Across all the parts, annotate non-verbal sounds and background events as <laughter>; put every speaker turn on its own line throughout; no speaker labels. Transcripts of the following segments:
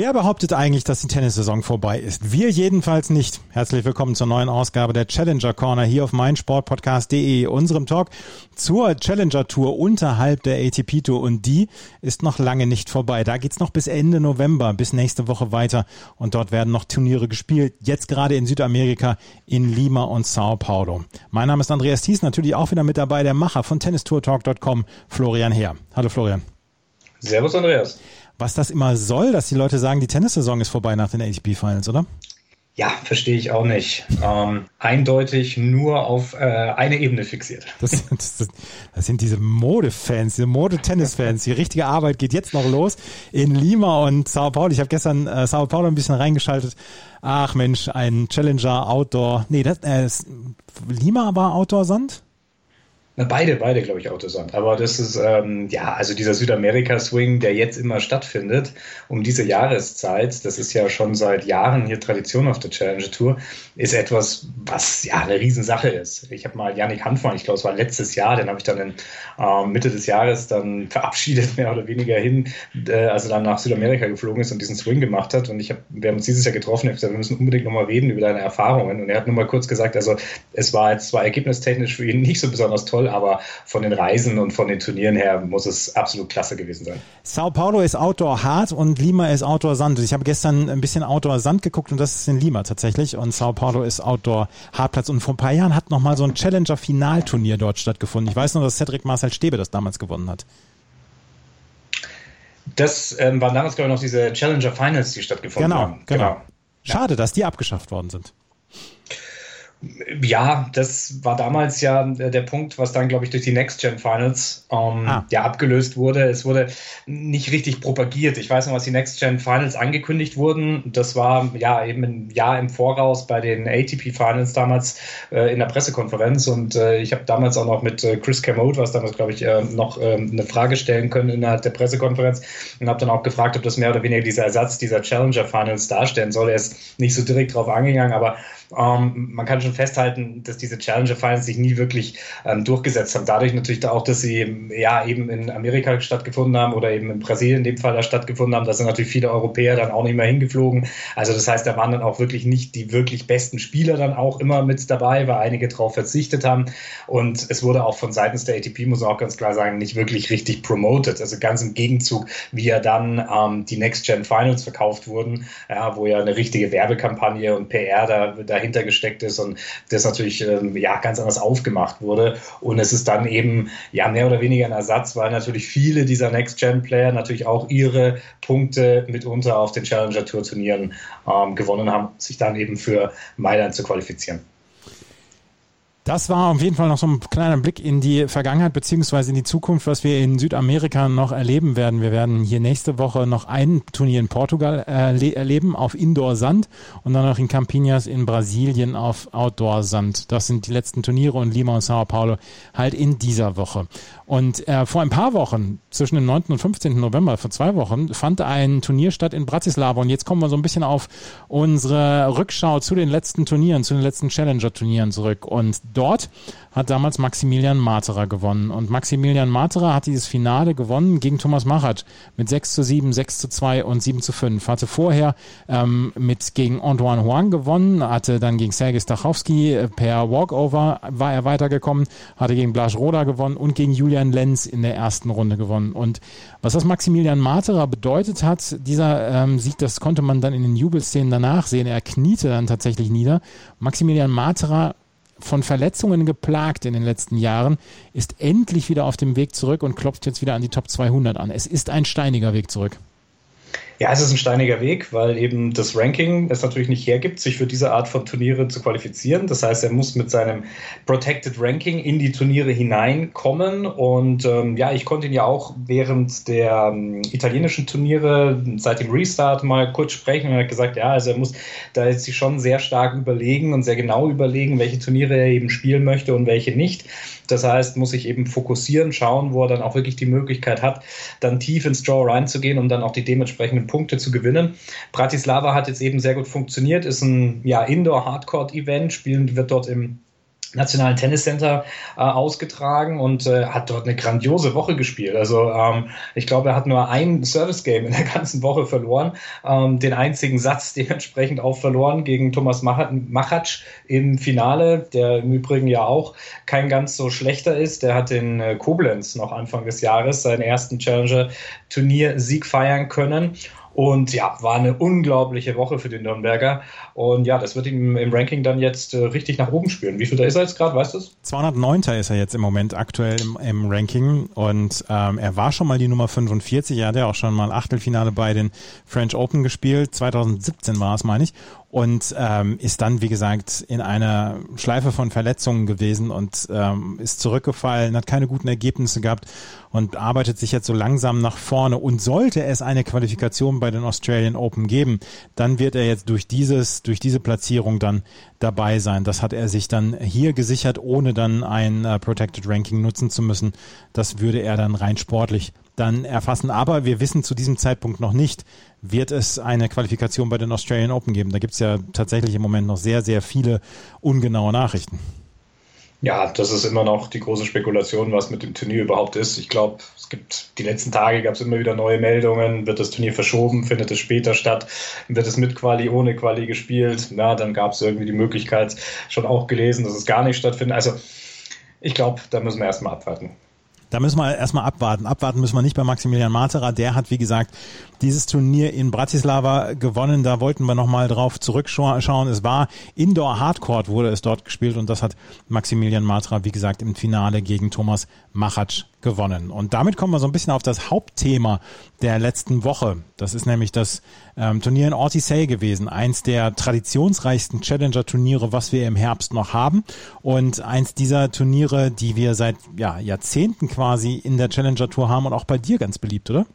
Wer behauptet eigentlich, dass die Tennissaison vorbei ist? Wir jedenfalls nicht. Herzlich willkommen zur neuen Ausgabe der Challenger Corner hier auf meinsportpodcast.de, unserem Talk zur Challenger Tour unterhalb der ATP Tour und die ist noch lange nicht vorbei. Da geht's noch bis Ende November, bis nächste Woche weiter und dort werden noch Turniere gespielt. Jetzt gerade in Südamerika in Lima und Sao Paulo. Mein Name ist Andreas Thies, natürlich auch wieder mit dabei, der Macher von tennistourtalk.com, Florian Heer. Hallo Florian.
Servus Andreas
was das immer soll, dass die Leute sagen, die Tennissaison ist vorbei nach den ATP Finals, oder?
Ja, verstehe ich auch nicht. Ähm, eindeutig nur auf äh, eine Ebene fixiert.
Das, das, das sind diese Modefans, diese Mode-Tennis-Fans. Die richtige Arbeit geht jetzt noch los in Lima und Sao Paulo. Ich habe gestern äh, Sao Paulo ein bisschen reingeschaltet. Ach Mensch, ein Challenger Outdoor. Nee, das, äh, Lima war Outdoor-Sand?
Beide, beide, glaube ich, Autosand. Aber das ist, ähm, ja, also dieser Südamerika-Swing, der jetzt immer stattfindet, um diese Jahreszeit, das ist ja schon seit Jahren hier Tradition auf der Challenger Tour, ist etwas, was ja eine Riesensache ist. Ich habe mal Yannick Hanfmann, ich glaube, es war letztes Jahr, den habe ich dann in äh, Mitte des Jahres dann verabschiedet, <laughs> mehr oder weniger hin, äh, als er dann nach Südamerika geflogen ist und diesen Swing gemacht hat. Und ich hab, wir haben uns dieses Jahr getroffen, ich habe gesagt, wir müssen unbedingt nochmal reden über deine Erfahrungen. Und er hat nur mal kurz gesagt, also es war jetzt zwar ergebnistechnisch für ihn nicht so besonders toll, aber von den Reisen und von den Turnieren her muss es absolut klasse gewesen sein.
Sao Paulo ist Outdoor hart und Lima ist Outdoor Sand. Ich habe gestern ein bisschen Outdoor Sand geguckt und das ist in Lima tatsächlich und Sao Paulo ist Outdoor Hartplatz und vor ein paar Jahren hat nochmal so ein Challenger Finalturnier dort stattgefunden. Ich weiß noch, dass Cedric Marcel Stäbe das damals gewonnen hat.
Das ähm, waren damals, glaube ich, noch diese Challenger Finals, die stattgefunden
genau,
haben.
Genau, genau. Schade, dass die abgeschafft worden sind.
Ja, das war damals ja der Punkt, was dann, glaube ich, durch die Next Gen Finals ähm, ah. ja abgelöst wurde. Es wurde nicht richtig propagiert. Ich weiß noch, was die Next Gen Finals angekündigt wurden. Das war ja eben ein Jahr im Voraus bei den ATP Finals damals äh, in der Pressekonferenz. Und äh, ich habe damals auch noch mit äh, Chris Kermode, was damals, glaube ich, äh, noch ähm, eine Frage stellen können innerhalb der Pressekonferenz und habe dann auch gefragt, ob das mehr oder weniger dieser Ersatz dieser Challenger Finals darstellen soll. Er ist nicht so direkt drauf angegangen, aber ähm, man kann schon festhalten, dass diese Challenger Finals sich nie wirklich ähm, durchgesetzt haben. Dadurch natürlich auch, dass sie ja eben in Amerika stattgefunden haben oder eben in Brasilien in dem Fall da stattgefunden haben. Da sind natürlich viele Europäer dann auch nicht mehr hingeflogen. Also das heißt, da waren dann auch wirklich nicht die wirklich besten Spieler dann auch immer mit dabei, weil einige darauf verzichtet haben. Und es wurde auch von seitens der ATP, muss man auch ganz klar sagen, nicht wirklich richtig promoted. Also ganz im Gegenzug, wie ja dann ähm, die Next Gen Finals verkauft wurden, ja, wo ja eine richtige Werbekampagne und PR da, da dahinter gesteckt ist und das natürlich ähm, ja ganz anders aufgemacht wurde. Und es ist dann eben ja mehr oder weniger ein Ersatz, weil natürlich viele dieser Next-Gen-Player natürlich auch ihre Punkte mitunter auf den Challenger Tour-Turnieren ähm, gewonnen haben, sich dann eben für Mailand zu qualifizieren.
Das war auf jeden Fall noch so ein kleiner Blick in die Vergangenheit beziehungsweise in die Zukunft, was wir in Südamerika noch erleben werden. Wir werden hier nächste Woche noch ein Turnier in Portugal erleben auf Indoor-Sand und dann noch in Campinas in Brasilien auf Outdoor-Sand. Das sind die letzten Turniere und Lima und Sao Paulo halt in dieser Woche. Und äh, vor ein paar Wochen, zwischen dem 9. und 15. November, vor zwei Wochen, fand ein Turnier statt in Bratislava. Und jetzt kommen wir so ein bisschen auf unsere Rückschau zu den letzten Turnieren, zu den letzten Challenger-Turnieren zurück. Und dort hat damals Maximilian Materer gewonnen. Und Maximilian Materer hat dieses Finale gewonnen gegen Thomas Machat mit 6 zu 7, 6 zu 2 und 7 zu 5. Hatte vorher ähm, mit gegen Antoine Huang gewonnen, hatte dann gegen Sergei Stachowski äh, per Walkover war er weitergekommen, hatte gegen Blaž Roda gewonnen und gegen Julian Lenz in der ersten Runde gewonnen. Und was das Maximilian Materer bedeutet hat, dieser ähm, Sieg, das konnte man dann in den Jubelszenen danach sehen. Er kniete dann tatsächlich nieder. Maximilian Materer von Verletzungen geplagt in den letzten Jahren, ist endlich wieder auf dem Weg zurück und klopft jetzt wieder an die Top 200 an. Es ist ein steiniger Weg zurück.
Ja, es ist ein steiniger Weg, weil eben das Ranking es natürlich nicht hergibt, sich für diese Art von Turniere zu qualifizieren. Das heißt, er muss mit seinem Protected Ranking in die Turniere hineinkommen. Und ähm, ja, ich konnte ihn ja auch während der ähm, italienischen Turniere seit dem Restart mal kurz sprechen und er hat gesagt, ja, also er muss da jetzt sich schon sehr stark überlegen und sehr genau überlegen, welche Turniere er eben spielen möchte und welche nicht. Das heißt, muss sich eben fokussieren, schauen, wo er dann auch wirklich die Möglichkeit hat, dann tief ins Draw reinzugehen, um dann auch die dementsprechenden Punkte zu gewinnen. Bratislava hat jetzt eben sehr gut funktioniert, ist ein ja, Indoor-Hardcourt-Event, spielen wird dort im Nationalen Tenniscenter äh, ausgetragen und äh, hat dort eine grandiose Woche gespielt. Also ähm, ich glaube, er hat nur ein Service-Game in der ganzen Woche verloren, ähm, den einzigen Satz dementsprechend auch verloren gegen Thomas Machatsch im Finale, der im Übrigen ja auch kein ganz so schlechter ist. Der hat in äh, Koblenz noch Anfang des Jahres seinen ersten Challenger-Turnier-Sieg feiern können. Und ja, war eine unglaubliche Woche für den Nürnberger. Und ja, das wird ihm im Ranking dann jetzt äh, richtig nach oben spüren. Wie viel da ist er jetzt gerade, weißt du es?
209. ist er jetzt im Moment aktuell im, im Ranking. Und ähm, er war schon mal die Nummer 45. Er hat ja auch schon mal Achtelfinale bei den French Open gespielt. 2017 war es, meine ich und ähm, ist dann, wie gesagt, in einer Schleife von Verletzungen gewesen und ähm, ist zurückgefallen, hat keine guten Ergebnisse gehabt und arbeitet sich jetzt so langsam nach vorne. Und sollte es eine Qualifikation bei den Australian Open geben, dann wird er jetzt durch dieses, durch diese Platzierung dann dabei sein. Das hat er sich dann hier gesichert, ohne dann ein äh, Protected Ranking nutzen zu müssen. Das würde er dann rein sportlich dann erfassen. Aber wir wissen zu diesem Zeitpunkt noch nicht, wird es eine Qualifikation bei den Australian Open geben. Da gibt es ja tatsächlich im Moment noch sehr, sehr viele ungenaue Nachrichten.
Ja, das ist immer noch die große Spekulation, was mit dem Turnier überhaupt ist. Ich glaube, es gibt die letzten Tage gab es immer wieder neue Meldungen. Wird das Turnier verschoben? Findet es später statt? Wird es mit Quali, ohne Quali gespielt? Na, dann gab es irgendwie die Möglichkeit, schon auch gelesen, dass es gar nicht stattfindet. Also ich glaube, da müssen wir erstmal abwarten.
Da müssen wir erstmal abwarten. Abwarten müssen wir nicht bei Maximilian Matera. Der hat, wie gesagt, dieses Turnier in Bratislava gewonnen. Da wollten wir nochmal drauf zurückschauen. Es war Indoor Hardcourt, wurde es dort gespielt und das hat Maximilian Matra, wie gesagt, im Finale gegen Thomas Machatsch gewonnen. Und damit kommen wir so ein bisschen auf das Hauptthema der letzten Woche. Das ist nämlich das ähm, Turnier in Ortisei gewesen. Eins der traditionsreichsten Challenger-Turniere, was wir im Herbst noch haben. Und eins dieser Turniere, die wir seit ja, Jahrzehnten quasi in der Challenger-Tour haben und auch bei dir ganz beliebt, oder?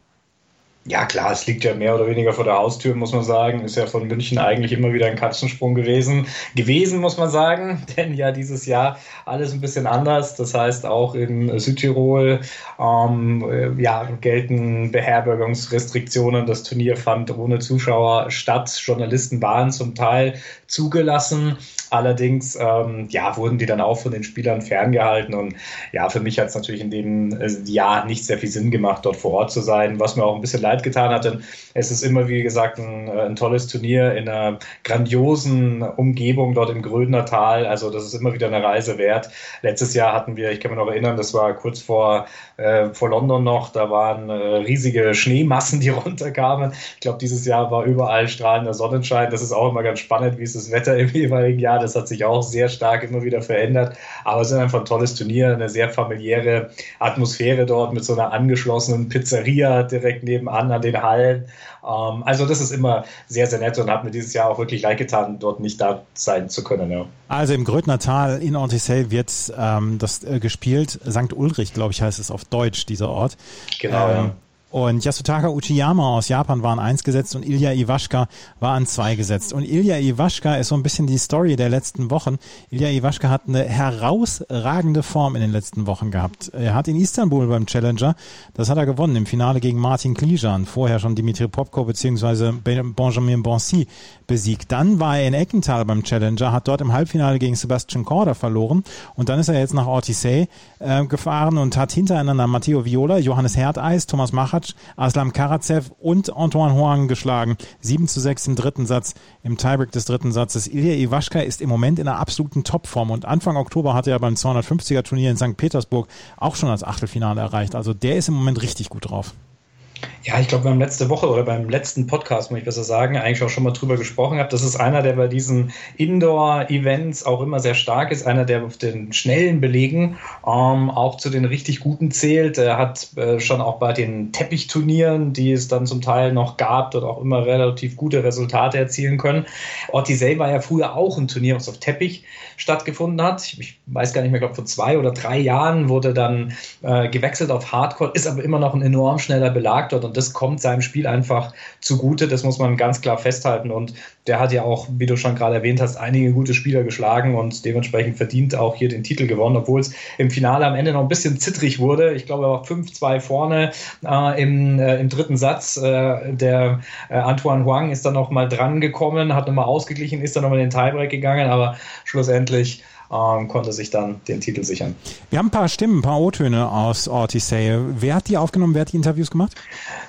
Ja, klar, es liegt ja mehr oder weniger vor der Haustür, muss man sagen. Ist ja von München eigentlich immer wieder ein Katzensprung gewesen. Gewesen, muss man sagen, <laughs> denn ja dieses Jahr alles ein bisschen anders. Das heißt, auch in Südtirol ähm, äh, ja, gelten Beherbergungsrestriktionen. Das Turnier fand ohne Zuschauer statt. Journalisten waren zum Teil zugelassen. Allerdings ähm, ja, wurden die dann auch von den Spielern ferngehalten. Und ja, für mich hat es natürlich in dem äh, Jahr nicht sehr viel Sinn gemacht, dort vor Ort zu sein, was mir auch ein bisschen leid getan hat. Denn es ist immer, wie gesagt, ein, äh, ein tolles Turnier in einer grandiosen Umgebung dort im Grödner Tal. Also das ist immer wieder eine Reise wert. Letztes Jahr hatten wir, ich kann mich noch erinnern, das war kurz vor, äh, vor London noch, da waren äh, riesige Schneemassen, die <laughs> runterkamen. Ich glaube, dieses Jahr war überall strahlender Sonnenschein. Das ist auch immer ganz spannend, wie ist das Wetter im <laughs> jeweiligen Jahr. Das hat sich auch sehr stark immer wieder verändert. Aber es ist einfach ein tolles Turnier, eine sehr familiäre Atmosphäre dort mit so einer angeschlossenen Pizzeria direkt nebenan an den Hallen. Ähm, also das ist immer sehr, sehr nett und hat mir dieses Jahr auch wirklich leid getan, dort nicht da sein zu können. Ja.
Also im Grödner Tal in Ortisei wird ähm, das äh, gespielt. St. Ulrich, glaube ich, heißt es auf Deutsch, dieser Ort.
Genau. Ähm.
Und Yasutaka Uchiyama aus Japan war an eins gesetzt und Ilya Iwashka war an zwei gesetzt. Und Ilya Iwashka ist so ein bisschen die Story der letzten Wochen. Ilya Iwashka hat eine herausragende Form in den letzten Wochen gehabt. Er hat in Istanbul beim Challenger, das hat er gewonnen im Finale gegen Martin Klijan, vorher schon Dimitri Popko bzw. Benjamin Bonsi besiegt. Dann war er in Eckenthal beim Challenger, hat dort im Halbfinale gegen Sebastian Korda verloren und dann ist er jetzt nach Ortisei äh, gefahren und hat hintereinander Matteo Viola, Johannes Herdeis, Thomas Machatsch, Aslam Karatsev und Antoine Hoang geschlagen. 7 zu 6 im dritten Satz, im Tiebreak des dritten Satzes. Ilya Iwaschka ist im Moment in einer absoluten Topform und Anfang Oktober hat er beim 250er Turnier in St. Petersburg auch schon das Achtelfinale erreicht. Also der ist im Moment richtig gut drauf.
Ja, ich glaube, wir haben letzte Woche oder beim letzten Podcast, muss ich besser sagen, eigentlich auch schon mal drüber gesprochen habe. Das ist einer, der bei diesen Indoor-Events auch immer sehr stark ist, einer, der auf den schnellen Belegen ähm, auch zu den richtig guten zählt. Er hat äh, schon auch bei den Teppichturnieren, die es dann zum Teil noch gab, dort auch immer relativ gute Resultate erzielen können. Ortisei war ja früher auch ein Turnier, was auf Teppich stattgefunden hat. Ich, ich weiß gar nicht mehr, glaube, vor zwei oder drei Jahren wurde dann äh, gewechselt auf Hardcore, ist aber immer noch ein enorm schneller Belag dort und das kommt seinem Spiel einfach zugute. Das muss man ganz klar festhalten. Und der hat ja auch, wie du schon gerade erwähnt hast, einige gute Spieler geschlagen und dementsprechend verdient auch hier den Titel gewonnen, obwohl es im Finale am Ende noch ein bisschen zittrig wurde. Ich glaube, er war 5-2 vorne äh, im, äh, im dritten Satz. Äh, der äh, Antoine Huang ist dann noch mal dran gekommen, hat nochmal ausgeglichen, ist dann nochmal in den Tiebreak gegangen, aber schlussendlich ähm, konnte sich dann den Titel sichern.
Wir haben ein paar Stimmen, ein paar O-Töne aus Ortisei. Wer hat die aufgenommen? Wer hat die Interviews gemacht?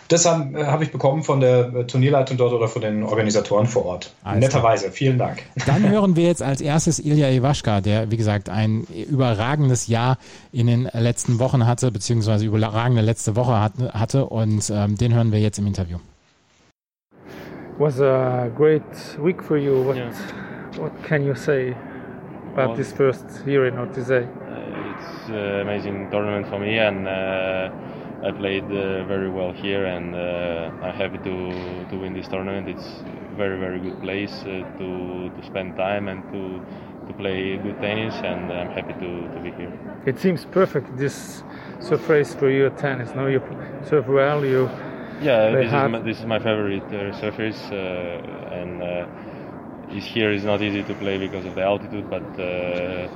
Das habe äh, hab ich bekommen von der äh, Turnierleitung dort oder von den Organisatoren vor Ort. Alles Netterweise. Klar. Vielen Dank.
Dann <laughs> hören wir jetzt als erstes Ilya Iwaschka, der, wie gesagt, ein überragendes Jahr in den letzten Wochen hatte, beziehungsweise überragende letzte Woche hatte. Und ähm, den hören wir jetzt im Interview.
was a great week for you. What, yeah. what can you say? About well, this first year in Ortizay?
Uh, it's an uh, amazing tournament for me, and uh, I played uh, very well here, and uh, I'm happy to to win this tournament. It's a very very good place uh, to to spend time and to to play good tennis, and I'm happy to, to be here.
It seems perfect this surface for you at tennis. No, you serve well. You
yeah, this is, my, this is my favorite surface, and is here is not easy to play because of the altitude, but uh,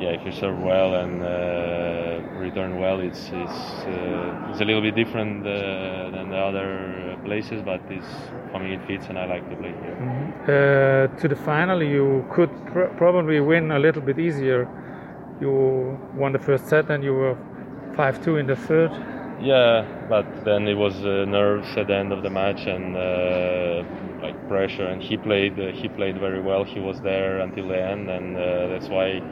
yeah, if you serve well and uh, return well, it's it's uh, it's a little bit different uh, than the other places, but it's for me it fits and I like to play here.
Mm-hmm. to the final, you could pr probably win a little bit easier. You won the first set and you were five-two in the third.
Yeah, but then it was uh, nerves at the end of the match and uh, like pressure. And he played uh, he played very well. He was there until the end, and uh, that's why.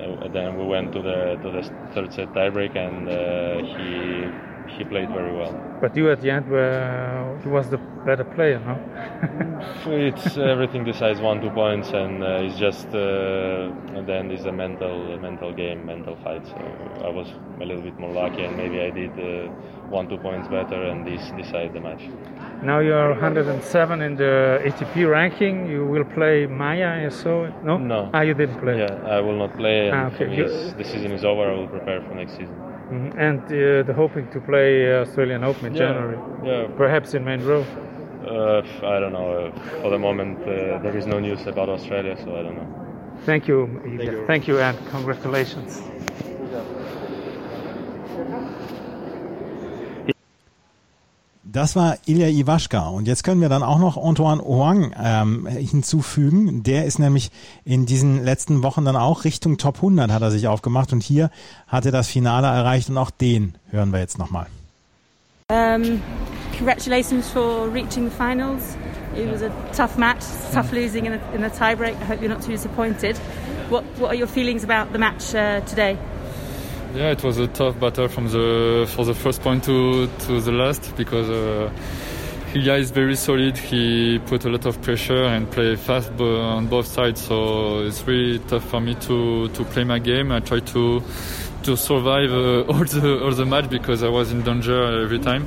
Uh, then we went to the to the third set tiebreak, and he he played very well.
But you at the end were he was the better player, no? <laughs>
it's everything decides one two points, and uh, it's just uh, at the end is a mental mental game, mental fight. So I was a little bit more lucky, and maybe I did uh, one two points better, and this decided the match.
Now you are 107 in the ATP ranking. You will play Maya, saw. No,
no.
Ah, you didn't play.
Yeah, I will not play. Ah, okay. the season is over. I will prepare for next season.
Mm-hmm. And uh, the hoping to play Australian Open in
yeah,
January.
Yeah.
Perhaps in main row.
Uh, I don't know. Uh, for the moment, uh, there is no news about Australia, so I don't know.
Thank you. Thank you, Thank you and congratulations.
Das war Ilya Iwaschka. Und jetzt können wir dann auch noch Antoine Huang ähm, hinzufügen. Der ist nämlich in diesen letzten Wochen dann auch Richtung Top 100 hat er sich aufgemacht. Und hier hat er das Finale erreicht. Und auch den hören wir jetzt nochmal.
Um, congratulations for reaching the finals. It was a tough match, tough losing in the, in the tiebreak. I hope you're not too disappointed. What, what are your feelings about the match uh, today?
Yeah, it was a tough battle from the for the first point to to the last because uh, Ilya is very solid. He put a lot of pressure and play fast on both sides, so it's really tough for me to to play my game. I try to to survive uh, <laughs> all the all the match because I was in danger every time,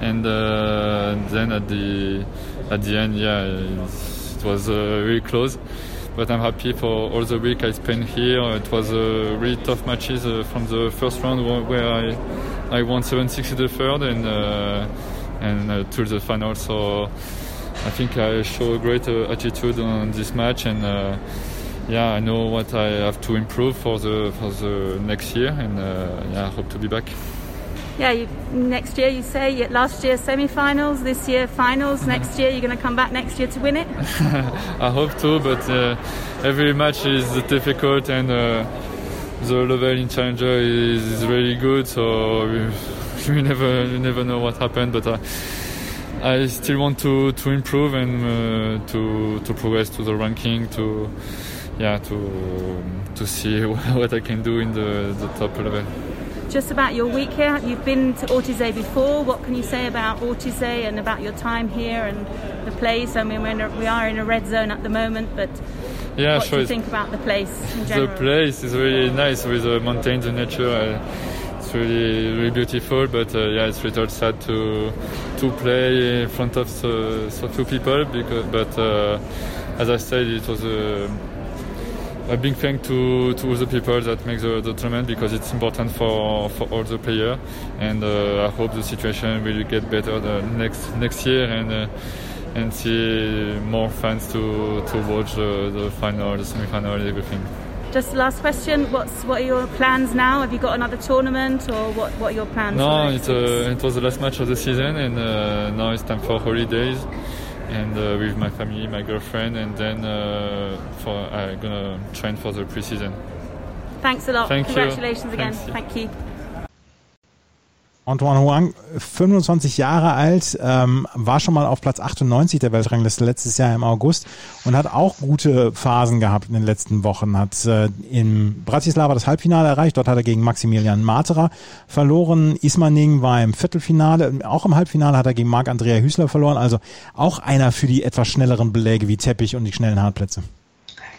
and uh, then at the at the end, yeah, it, it was uh, really close but I'm happy for all the week I spent here. It was uh, really tough matches uh, from the first round where I I won 7-6 in the third and uh, and uh, to the final. So I think I show a great uh, attitude on this match and. Uh, yeah, I know what I have to improve for the for the next year, and yeah, I hope to be back
yeah, you, next year you say last year semi-finals, this year finals. Next year you're going to come back next year to win it. <laughs>
I hope to, but uh, every match is difficult and uh, the level in challenger is, is really good. So we, <laughs> we never we never know what happened, but. Uh, I still want to, to improve and uh, to to progress to the ranking to yeah to to see <laughs> what I can do in the, the top level
just about your week here. You've been to Ortizay before. What can you say about Ortizay and about your time here and the place? I mean, we're a, we are in a red zone at the moment, but
yeah,
what
sure.
do you think about the place in general?
The place is really nice with the mountains and nature. Uh, it's really, really beautiful, but uh, yeah, it's really sad to to play in front of so, so few people. Because, but uh, as I said, it was a a big thank to to all the people that make the, the tournament because it's important for for all the players, and uh, I hope the situation will get better the next next year and. Uh, and see more fans to to watch the, the final, the semi-final, everything.
Just last question: What's what are your plans now? Have you got another tournament, or what? What are your plans?
No, it's uh, it was the last match of the season, and uh, now it's time for holidays, and uh, with my family, my girlfriend, and then uh, for I'm gonna train for the preseason.
Thanks a lot.
Thank
Congratulations
you.
again.
Thanks.
Thank you.
Antoine Huang, 25 Jahre alt, ähm, war schon mal auf Platz 98 der Weltrangliste letztes Jahr im August und hat auch gute Phasen gehabt in den letzten Wochen. Hat äh, in Bratislava das Halbfinale erreicht, dort hat er gegen Maximilian Materer verloren. Ismaning war im Viertelfinale, auch im Halbfinale hat er gegen Marc-Andrea Hüßler verloren. Also auch einer für die etwas schnelleren Beläge wie Teppich und die schnellen Hartplätze.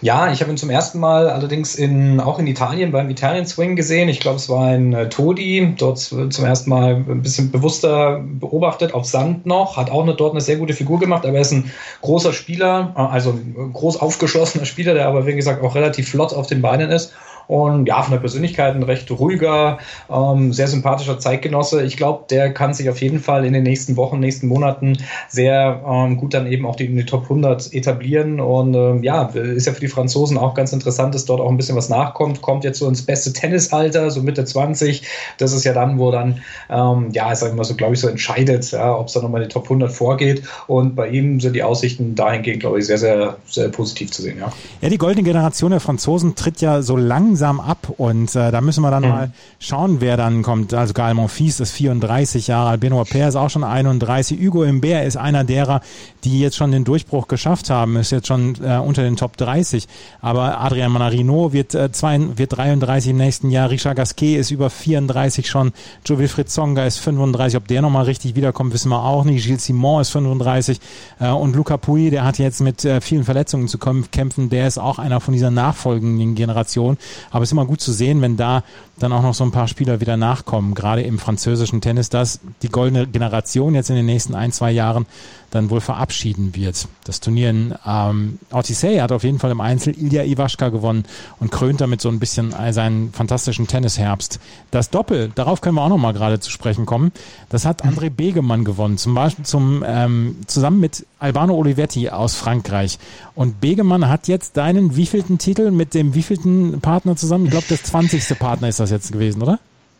Ja, ich habe ihn zum ersten Mal allerdings in, auch in Italien beim Italian Swing gesehen. Ich glaube, es war in äh, Todi, dort zum ersten Mal ein bisschen bewusster beobachtet, auf Sand noch, hat auch eine, dort eine sehr gute Figur gemacht, aber er ist ein großer Spieler, äh, also ein groß aufgeschlossener Spieler, der aber, wie gesagt, auch relativ flott auf den Beinen ist und ja, von der Persönlichkeit ein recht ruhiger, ähm, sehr sympathischer Zeitgenosse. Ich glaube, der kann sich auf jeden Fall in den nächsten Wochen, nächsten Monaten sehr ähm, gut dann eben auch die, in die Top 100 etablieren und ähm, ja, ist ja für die Franzosen auch ganz interessant, dass dort auch ein bisschen was nachkommt, kommt jetzt so ins beste Tennisalter, so Mitte 20. Das ist ja dann, wo dann, ähm, ja, sag ich mal so, glaube ich, so entscheidet, ja, ob es dann nochmal in die Top 100 vorgeht und bei ihm sind die Aussichten dahingehend, glaube ich, sehr, sehr, sehr positiv zu sehen, ja.
Ja, die goldene Generation der Franzosen tritt ja so langsam langsam ab und äh, da müssen wir dann mhm. mal schauen, wer dann kommt. Also Gael Monfils ist 34 Jahre alt, Benoit Paire ist auch schon 31, Hugo Imbert ist einer derer, die jetzt schon den Durchbruch geschafft haben, ist jetzt schon äh, unter den Top 30. Aber Adrian Manarino wird, äh, zwei, wird 33 im nächsten Jahr, Richard Gasquet ist über 34 schon, Joe Wilfried Zonga ist 35, ob der nochmal richtig wiederkommt, wissen wir auch nicht. Gilles Simon ist 35 äh, und Luca Pui, der hat jetzt mit äh, vielen Verletzungen zu kämpfen, der ist auch einer von dieser nachfolgenden Generation. Aber es ist immer gut zu sehen, wenn da dann auch noch so ein paar Spieler wieder nachkommen, gerade im französischen Tennis, dass die goldene Generation jetzt in den nächsten ein, zwei Jahren dann wohl verabschieden wird. Das Turnier in ähm, Ortisei hat auf jeden Fall im Einzel Ilya Iwaschka gewonnen und krönt damit so ein bisschen seinen fantastischen Tennisherbst. Das Doppel, darauf können wir auch noch mal gerade zu sprechen kommen, das hat André Begemann gewonnen, zum Beispiel zum, ähm, zusammen mit Albano Olivetti aus Frankreich. Und Begemann hat jetzt deinen wievielten Titel mit dem wievielten Partner zusammen? Ich glaube, das 20. Partner ist das jetzt gewesen, oder?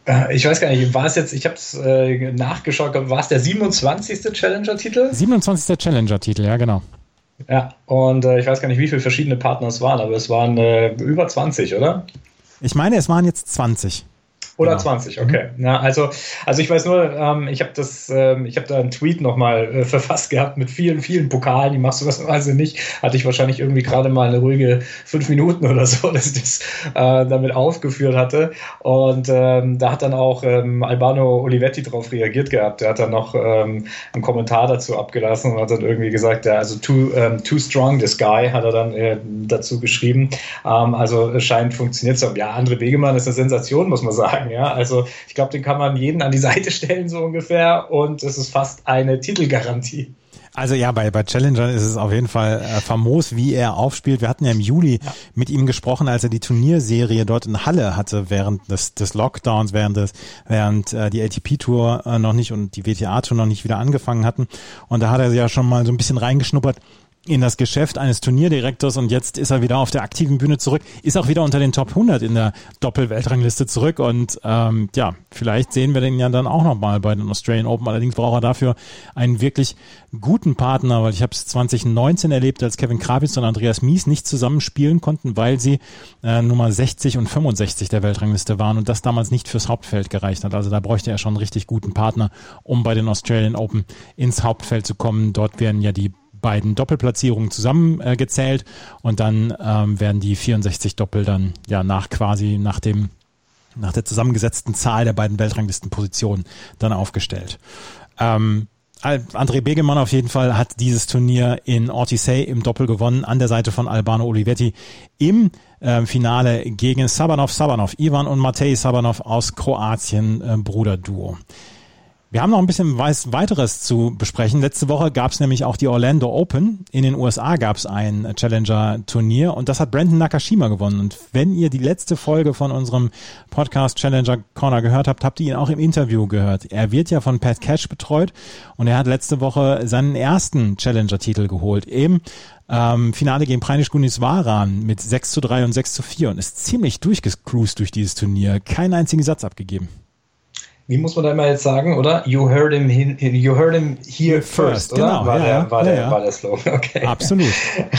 Äh, ich weiß gar nicht, war es jetzt, ich habe es äh, nachgeschaut, war es der 27. Challenger-Titel?
27. Challenger-Titel, ja, genau.
Ja, und äh, ich weiß gar nicht, wie viele verschiedene Partner es waren, aber es waren äh, über 20, oder?
Ich meine, es waren jetzt 20.
Oder genau. 20, okay. Mhm. Na, also, also ich weiß nur, ähm, ich habe das, ähm, ich habe da einen Tweet nochmal äh, verfasst gehabt mit vielen, vielen Pokalen. Die machst du was also nicht. Hatte ich wahrscheinlich irgendwie gerade mal eine ruhige fünf Minuten oder so, <laughs> dass ich das äh, damit aufgeführt hatte. Und ähm, da hat dann auch ähm, Albano Olivetti drauf reagiert gehabt. Der hat dann noch ähm, einen Kommentar dazu abgelassen und hat dann irgendwie gesagt, ja, also too, ähm, too strong this guy, hat er dann äh, dazu geschrieben. Ähm, also es scheint funktioniert zu haben. Ja, André Wegemann ist eine Sensation, muss man sagen. Ja, also ich glaube, den kann man jeden an die <laughs> Seite stellen, so ungefähr. Und es ist fast eine Titelgarantie.
Also ja, bei, bei Challenger ist es auf jeden Fall äh, famos, wie er aufspielt. Wir hatten ja im Juli ja. mit ihm gesprochen, als er die Turnierserie dort in Halle hatte, während des, des Lockdowns, während des, während äh, die ATP-Tour äh, noch nicht und die WTA-Tour noch nicht wieder angefangen hatten. Und da hat er ja schon mal so ein bisschen reingeschnuppert in das Geschäft eines Turnierdirektors und jetzt ist er wieder auf der aktiven Bühne zurück, ist auch wieder unter den Top 100 in der Doppelweltrangliste zurück und ähm, ja, vielleicht sehen wir den ja dann auch nochmal bei den Australian Open. Allerdings braucht er dafür einen wirklich guten Partner, weil ich habe es 2019 erlebt, als Kevin Krawitz und Andreas Mies nicht zusammen spielen konnten, weil sie äh, Nummer 60 und 65 der Weltrangliste waren und das damals nicht fürs Hauptfeld gereicht hat. Also da bräuchte er schon einen richtig guten Partner, um bei den Australian Open ins Hauptfeld zu kommen. Dort werden ja die beiden Doppelplatzierungen zusammengezählt äh, und dann ähm, werden die 64 Doppel dann ja nach quasi nach dem nach der zusammengesetzten Zahl der beiden Weltranglistenpositionen dann aufgestellt. Ähm, André Begemann auf jeden Fall hat dieses Turnier in Ortisei im Doppel gewonnen, an der Seite von Albano Olivetti im äh, Finale gegen Sabanov Sabanov, Ivan und Matej Sabanov aus Kroatien, äh, Bruderduo. Wir haben noch ein bisschen was weiteres zu besprechen. Letzte Woche gab es nämlich auch die Orlando Open. In den USA gab es ein Challenger-Turnier und das hat Brandon Nakashima gewonnen. Und wenn ihr die letzte Folge von unserem Podcast Challenger Corner gehört habt, habt ihr ihn auch im Interview gehört. Er wird ja von Pat Cash betreut und er hat letzte Woche seinen ersten Challenger-Titel geholt. Eben ähm, Finale gegen Preinisch Guniswaran mit 6 zu 3 und 6 zu 4 und ist ziemlich durchgecruised durch dieses Turnier. Keinen einzigen Satz abgegeben
wie muss man da immer jetzt sagen, oder? You heard him, you heard him here first, oder?
Genau,
war,
ja,
der, war,
ja,
der,
ja.
war der Slogan, <laughs> okay.
Absolut.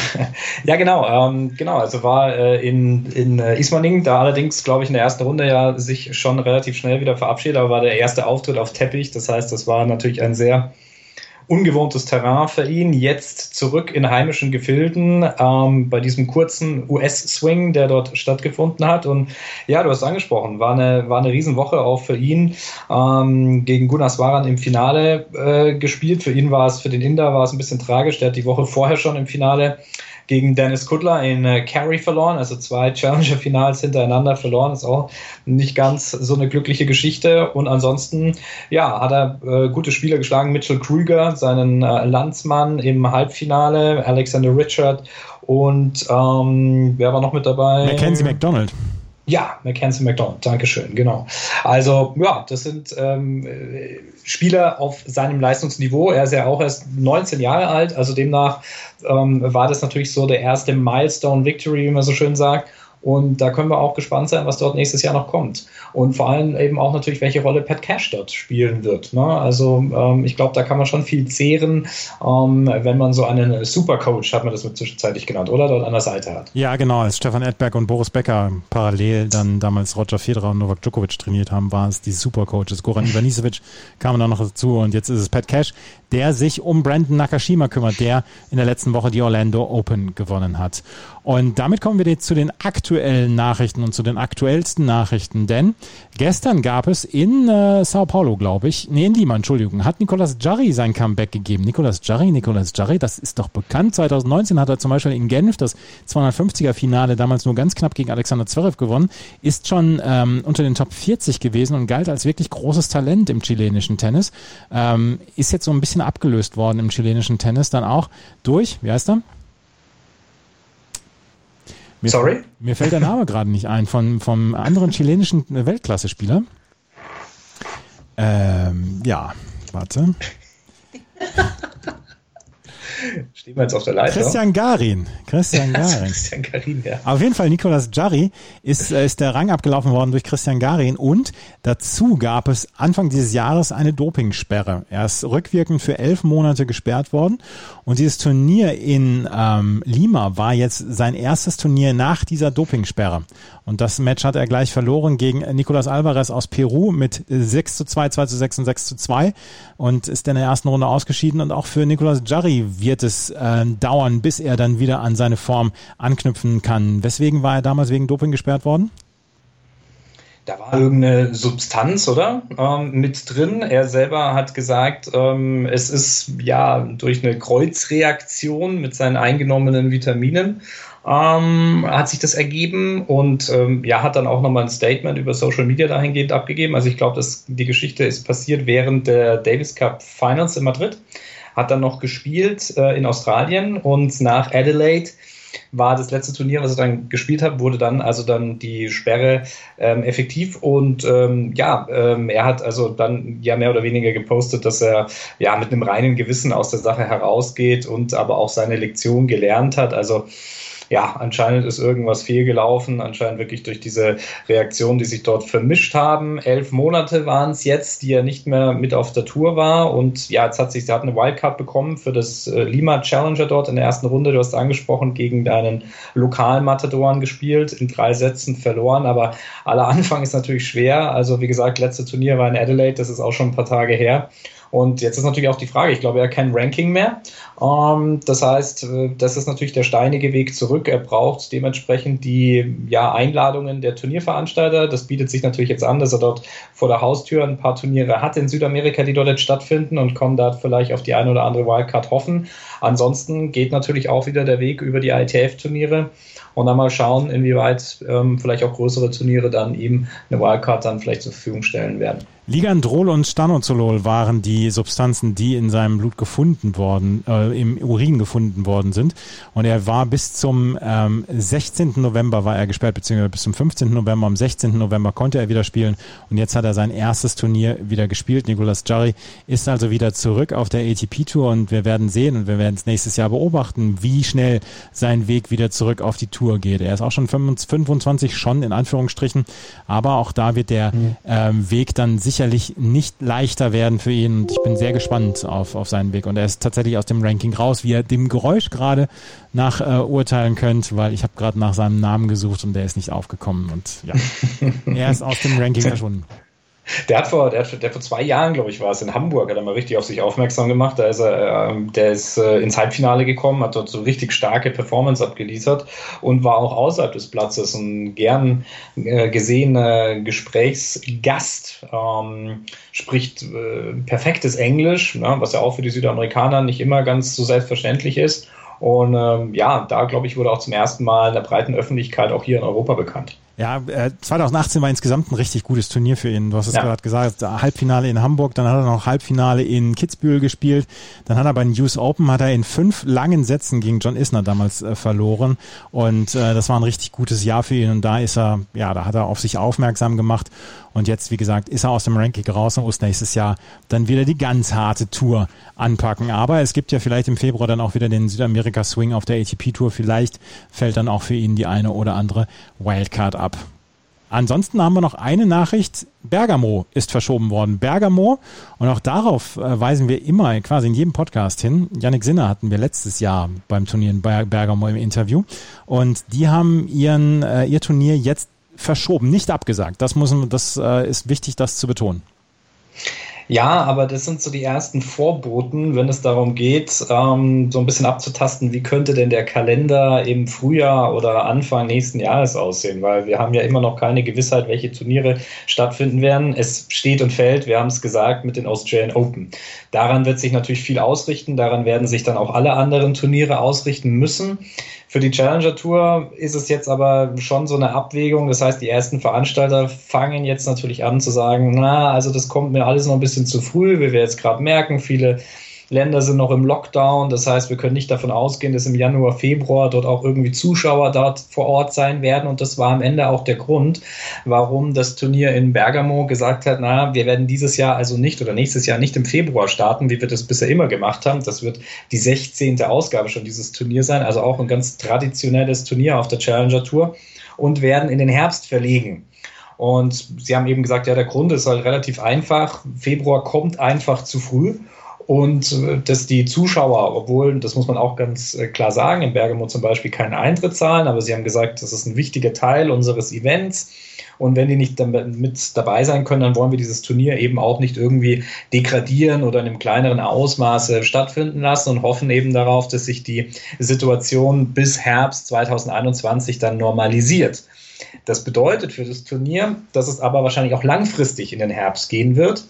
<laughs>
ja, genau, ähm, genau, also war äh, in, in äh, Ismaning, da allerdings, glaube ich, in der ersten Runde ja sich schon relativ schnell wieder verabschiedet, aber war der erste Auftritt auf Teppich, das heißt, das war natürlich ein sehr ungewohntes Terrain für ihn. Jetzt zurück in heimischen Gefilden ähm, bei diesem kurzen US-Swing, der dort stattgefunden hat. Und ja, du hast angesprochen, war eine, war eine Riesenwoche auch für ihn. Ähm, gegen Gunnar Swaran im Finale äh, gespielt. Für ihn war es, für den Inder war es ein bisschen tragisch. Der hat die Woche vorher schon im Finale gegen Dennis Kudler in äh, verloren, also zwei Challenger-Finals hintereinander verloren. Ist auch nicht ganz so eine glückliche Geschichte. Und ansonsten, ja, hat er äh, gute Spieler geschlagen. Mitchell Krüger, seinen äh, Landsmann im Halbfinale, Alexander Richard und ähm, wer war noch mit dabei?
Mackenzie McDonald.
Ja, Mackenzie McDonald, Dankeschön, genau. Also ja, das sind ähm, Spieler auf seinem Leistungsniveau. Er ist ja auch erst 19 Jahre alt, also demnach ähm, war das natürlich so der erste Milestone Victory, wie man so schön sagt. Und da können wir auch gespannt sein, was dort nächstes Jahr noch kommt. Und vor allem eben auch natürlich, welche Rolle Pat Cash dort spielen wird. Ne? Also ähm, ich glaube, da kann man schon viel zehren, ähm, wenn man so einen Supercoach, hat man das mit zwischenzeitlich genannt, oder? Dort an der Seite hat.
Ja, genau. Als Stefan Edberg und Boris Becker parallel dann damals Roger Federer und Novak Djokovic trainiert haben, waren es die Supercoaches. Goran Ivanisevic kam dann noch dazu und jetzt ist es Pat Cash, der sich um Brandon Nakashima kümmert, der in der letzten Woche die Orlando Open gewonnen hat. Und damit kommen wir jetzt zu den aktuellen Nachrichten und zu den aktuellsten Nachrichten, denn gestern gab es in äh, Sao Paulo, glaube ich, nee, in Lima, Entschuldigung, hat Nicolas Jarry sein Comeback gegeben. Nicolas Jarry, Nicolas Jarry, das ist doch bekannt. 2019 hat er zum Beispiel in Genf das 250er Finale damals nur ganz knapp gegen Alexander Zverev gewonnen, ist schon ähm, unter den Top 40 gewesen und galt als wirklich großes Talent im chilenischen Tennis. Ähm, ist jetzt so ein bisschen abgelöst worden im chilenischen Tennis dann auch durch, wie heißt er? Mir,
Sorry?
Mir fällt der Name gerade nicht ein, von, vom anderen chilenischen Weltklasse-Spieler. Ähm, ja, warte. <laughs>
Stehen wir jetzt auf der Leitung.
Christian Garin. Christian <laughs> Garin.
Christian Garin, ja.
Auf jeden Fall, Nicolas Jarry ist, äh, ist der Rang abgelaufen worden durch Christian Garin und dazu gab es Anfang dieses Jahres eine Dopingsperre. Er ist rückwirkend für elf Monate gesperrt worden und dieses Turnier in ähm, Lima war jetzt sein erstes Turnier nach dieser Dopingsperre. Und das Match hat er gleich verloren gegen Nicolas Alvarez aus Peru mit 6 zu 2, 2 zu 6 und 6 zu 2 und ist in der ersten Runde ausgeschieden. Und auch für Nicolas Jarry wird es äh, dauern, bis er dann wieder an seine Form anknüpfen kann. Weswegen war er damals wegen Doping gesperrt worden?
Da war irgendeine Substanz, oder? Ähm, mit drin. Er selber hat gesagt, ähm, es ist ja durch eine Kreuzreaktion mit seinen eingenommenen Vitaminen ähm, hat sich das ergeben und ähm, ja, hat dann auch nochmal ein Statement über Social Media dahingehend abgegeben. Also ich glaube, die Geschichte ist passiert während der Davis Cup Finals in Madrid. Hat dann noch gespielt äh, in Australien und nach Adelaide war das letzte Turnier, was er dann gespielt hat, wurde dann also dann die Sperre ähm, effektiv und ähm, ja, ähm, er hat also dann ja mehr oder weniger gepostet, dass er ja mit einem reinen Gewissen aus der Sache herausgeht und aber auch seine Lektion gelernt hat. Also ja, anscheinend ist irgendwas fehlgelaufen, anscheinend wirklich durch diese Reaktionen, die sich dort vermischt haben. Elf Monate waren es jetzt, die er nicht mehr mit auf der Tour war. Und ja, jetzt hat sich, sie hat eine Wildcard bekommen für das äh, Lima Challenger dort in der ersten Runde. Du hast angesprochen, gegen einen lokalen Matadoren gespielt, in drei Sätzen verloren. Aber aller Anfang ist natürlich schwer. Also wie gesagt, letzte Turnier war in Adelaide, das ist auch schon ein paar Tage her. Und jetzt ist natürlich auch die Frage, ich glaube, er hat kein Ranking mehr. Ähm, das heißt, äh, das ist natürlich der steinige Weg zurück. Er braucht dementsprechend die ja, Einladungen der Turnierveranstalter. Das bietet sich natürlich jetzt an, dass er dort vor der Haustür ein paar Turniere hat in Südamerika, die dort jetzt stattfinden und kann da vielleicht auf die eine oder andere Wildcard hoffen. Ansonsten geht natürlich auch wieder der Weg über die ITF-Turniere und dann mal schauen, inwieweit ähm, vielleicht auch größere Turniere dann ihm eine Wildcard dann vielleicht zur Verfügung stellen werden.
Ligandrol und Stanozolol waren die Substanzen, die in seinem Blut gefunden worden, äh, im Urin gefunden worden sind. Und er war bis zum ähm, 16. November war er gesperrt, beziehungsweise bis zum 15. November. Am 16. November konnte er wieder spielen. Und jetzt hat er sein erstes Turnier wieder gespielt. Nicolas Jarry ist also wieder zurück auf der ATP-Tour und wir werden sehen und wir werden es nächstes Jahr beobachten, wie schnell sein Weg wieder zurück auf die Tour geht. Er ist auch schon 25, schon in Anführungsstrichen, aber auch da wird der mhm. ähm, Weg dann sicher sicherlich nicht leichter werden für ihn. Und ich bin sehr gespannt auf, auf seinen Weg. Und er ist tatsächlich aus dem Ranking raus, wie er dem Geräusch gerade nach äh, urteilen könnt, weil ich habe gerade nach seinem Namen gesucht und der ist nicht aufgekommen. Und ja, <laughs> er ist aus dem Ranking verschwunden.
Der hat vor, der, hat, der vor zwei Jahren, glaube ich, war es in Hamburg, hat er mal richtig auf sich aufmerksam gemacht. Da ist er, äh, der ist äh, ins Halbfinale gekommen, hat dort so richtig starke Performance abgeliefert und war auch außerhalb des Platzes ein gern äh, gesehener Gesprächsgast. Ähm, spricht äh, perfektes Englisch, ne, was ja auch für die Südamerikaner nicht immer ganz so selbstverständlich ist. Und ähm, ja, da glaube ich, wurde auch zum ersten Mal in der breiten Öffentlichkeit auch hier in Europa bekannt.
Ja, äh, 2018 war insgesamt ein richtig gutes Turnier für ihn. Du hast es ja. gerade gesagt, Halbfinale in Hamburg, dann hat er noch Halbfinale in Kitzbühel gespielt, dann hat er bei den US Open hat er in fünf langen Sätzen gegen John Isner damals äh, verloren und äh, das war ein richtig gutes Jahr für ihn und da ist er, ja, da hat er auf sich aufmerksam gemacht und jetzt, wie gesagt, ist er aus dem Ranking raus und muss nächstes Jahr dann wieder die ganz harte Tour anpacken. Aber es gibt ja vielleicht im Februar dann auch wieder den Südamerika Swing auf der ATP Tour. Vielleicht fällt dann auch für ihn die eine oder andere Wildcard ab. Ansonsten haben wir noch eine Nachricht. Bergamo ist verschoben worden. Bergamo, und auch darauf äh, weisen wir immer quasi in jedem Podcast hin. Yannick Sinner hatten wir letztes Jahr beim Turnier in Bergamo im Interview. Und die haben ihren, äh, ihr Turnier jetzt verschoben, nicht abgesagt. Das, muss, das äh, ist wichtig, das zu betonen.
Ja, aber das sind so die ersten Vorboten, wenn es darum geht, ähm, so ein bisschen abzutasten, wie könnte denn der Kalender im Frühjahr oder Anfang nächsten Jahres aussehen, weil wir haben ja immer noch keine Gewissheit, welche Turniere stattfinden werden. Es steht und fällt, wir haben es gesagt, mit den Australian Open. Daran wird sich natürlich viel ausrichten, daran werden sich dann auch alle anderen Turniere ausrichten müssen. Für die Challenger Tour ist es jetzt aber schon so eine Abwägung. Das heißt, die ersten Veranstalter fangen jetzt natürlich an zu sagen, na, also das kommt mir alles noch ein bisschen zu früh, wie wir jetzt gerade merken. Viele Länder sind noch im Lockdown. Das heißt, wir können nicht davon ausgehen, dass im Januar, Februar dort auch irgendwie Zuschauer dort vor Ort sein werden. Und das war am Ende auch der Grund, warum das Turnier in Bergamo gesagt hat, na, wir werden dieses Jahr also nicht oder nächstes Jahr nicht im Februar starten, wie wir das bisher immer gemacht haben. Das wird die 16. Ausgabe schon dieses Turnier sein. Also auch ein ganz traditionelles Turnier auf der Challenger Tour und werden in den Herbst verlegen. Und Sie haben eben gesagt, ja, der Grund ist halt relativ einfach. Februar kommt einfach zu früh und äh, dass die Zuschauer, obwohl, das muss man auch ganz äh, klar sagen, in Bergamo zum Beispiel keinen Eintritt zahlen, aber sie haben gesagt, das ist ein wichtiger Teil unseres Events. Und wenn die nicht mit dabei sein können, dann wollen wir dieses Turnier eben auch nicht irgendwie degradieren oder in einem kleineren Ausmaße stattfinden lassen und hoffen eben darauf, dass sich die Situation bis Herbst 2021 dann normalisiert. Das bedeutet für das Turnier, dass es aber wahrscheinlich auch langfristig in den Herbst gehen wird.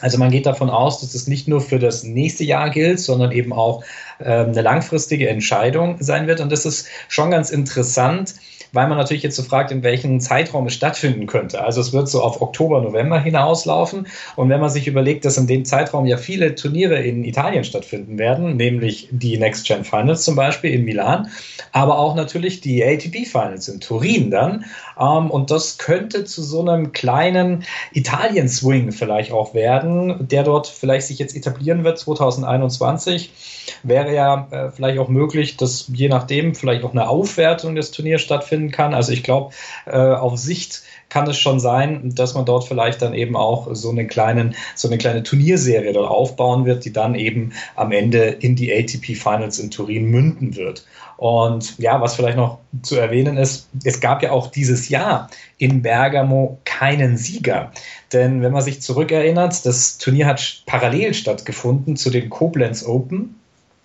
Also man geht davon aus, dass es nicht nur für das nächste Jahr gilt, sondern eben auch äh, eine langfristige Entscheidung sein wird. Und das ist schon ganz interessant, weil man natürlich jetzt so fragt, in welchem Zeitraum es stattfinden könnte. Also es wird so auf Oktober, November hinauslaufen. Und wenn man sich überlegt, dass in dem Zeitraum ja viele Turniere in Italien stattfinden werden, nämlich die Next Gen Finals zum Beispiel in Milan, aber auch natürlich die ATP Finals in Turin dann. Ähm, und das könnte zu so einem kleinen Italien-Swing vielleicht auch werden, der dort vielleicht sich jetzt etablieren wird 2021 wäre ja äh, vielleicht auch möglich, dass je nachdem vielleicht auch eine Aufwertung des Turniers stattfinden kann. Also ich glaube, äh, auf Sicht kann es schon sein, dass man dort vielleicht dann eben auch so eine, kleinen, so eine kleine Turnierserie dort aufbauen wird, die dann eben am Ende in die ATP Finals in Turin münden wird. Und ja, was vielleicht noch zu erwähnen ist, es gab ja auch dieses Jahr in Bergamo keinen Sieger. Denn wenn man sich zurückerinnert, das Turnier hat parallel stattgefunden zu den Koblenz Open.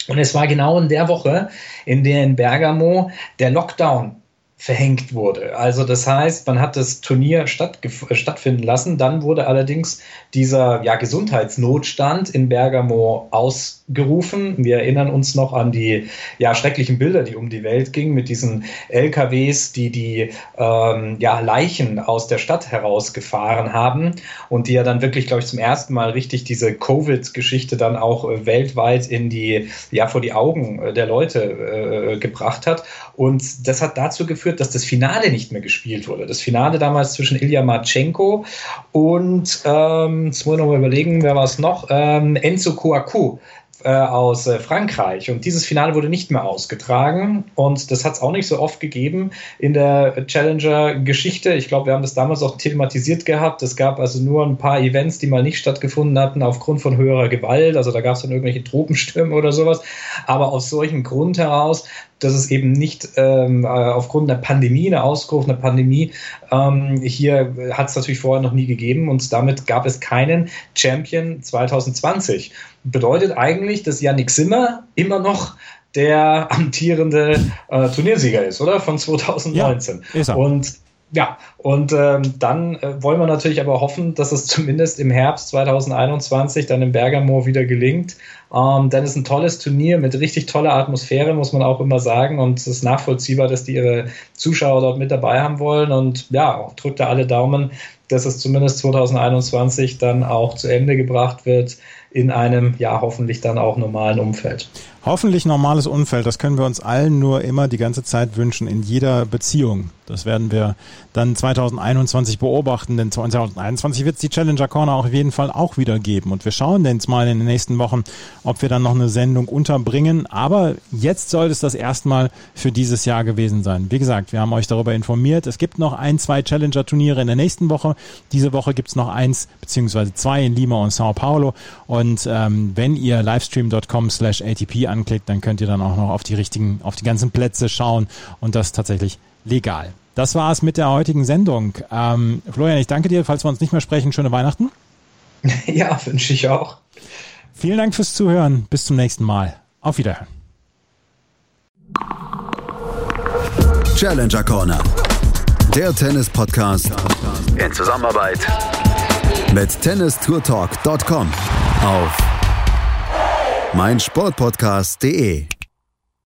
Und es war genau in der Woche, in der in Bergamo der Lockdown verhängt wurde. Also das heißt, man hat das Turnier stattfinden lassen, dann wurde allerdings dieser ja, Gesundheitsnotstand in Bergamo ausgerufen. Wir erinnern uns noch an die ja, schrecklichen Bilder, die um die Welt gingen, mit diesen LKWs, die die ähm, ja, Leichen aus der Stadt herausgefahren haben und die ja dann wirklich, glaube ich, zum ersten Mal richtig diese Covid-Geschichte dann auch äh, weltweit in die, ja, vor die Augen äh, der Leute äh, gebracht hat. Und das hat dazu geführt, geführt, dass das Finale nicht mehr gespielt wurde. Das Finale damals zwischen Ilya Marchenko und, ähm, jetzt muss ich noch überlegen, wer war es noch? Ähm, Enzo Kouakou äh, aus äh, Frankreich. Und dieses Finale wurde nicht mehr ausgetragen. Und das hat es auch nicht so oft gegeben in der Challenger-Geschichte. Ich glaube, wir haben das damals auch thematisiert gehabt. Es gab also nur ein paar Events, die mal nicht stattgefunden hatten aufgrund von höherer Gewalt. Also da gab es dann irgendwelche Tropenstürme oder sowas. Aber aus solchem Grund heraus dass es eben nicht ähm, äh, aufgrund einer Pandemie, einer Ausbruch einer Pandemie, ähm, hier hat es natürlich vorher noch nie gegeben und damit gab es keinen Champion 2020. Bedeutet eigentlich, dass Yannick Simmer immer noch der amtierende äh, Turniersieger ist, oder? Von 2019. Ja, ist er. Und ja, und ähm, dann äh, wollen wir natürlich aber hoffen, dass es zumindest im Herbst 2021 dann im Bergamo wieder gelingt. Ähm, dann ist ein tolles Turnier mit richtig toller Atmosphäre, muss man auch immer sagen. Und es ist nachvollziehbar, dass die ihre Zuschauer dort mit dabei haben wollen. Und ja, drückt da alle Daumen, dass es zumindest 2021 dann auch zu Ende gebracht wird in einem, ja, hoffentlich dann auch normalen Umfeld.
Hoffentlich normales Umfeld, das können wir uns allen nur immer die ganze Zeit wünschen, in jeder Beziehung. Das werden wir dann 2021 beobachten, denn 2021 wird es die Challenger Corner auch auf jeden Fall auch wieder geben. Und wir schauen jetzt mal in den nächsten Wochen, ob wir dann noch eine Sendung unterbringen. Aber jetzt sollte es das erstmal für dieses Jahr gewesen sein. Wie gesagt, wir haben euch darüber informiert. Es gibt noch ein, zwei Challenger-Turniere in der nächsten Woche. Diese Woche gibt es noch eins beziehungsweise zwei in Lima und Sao Paulo. Und ähm, wenn ihr livestream.com slash ATP anklickt, dann könnt ihr dann auch noch auf die richtigen, auf die ganzen Plätze schauen und das tatsächlich legal. Das war es mit der heutigen Sendung. Ähm, Florian, ich danke dir. Falls wir uns nicht mehr sprechen, schöne Weihnachten. <laughs>
Ja, wünsche ich auch.
Vielen Dank fürs Zuhören. Bis zum nächsten Mal. Auf Wiederhören.
Challenger Corner. Der Tennis-Podcast in Zusammenarbeit mit tennistourtalk.com auf meinsportpodcast.de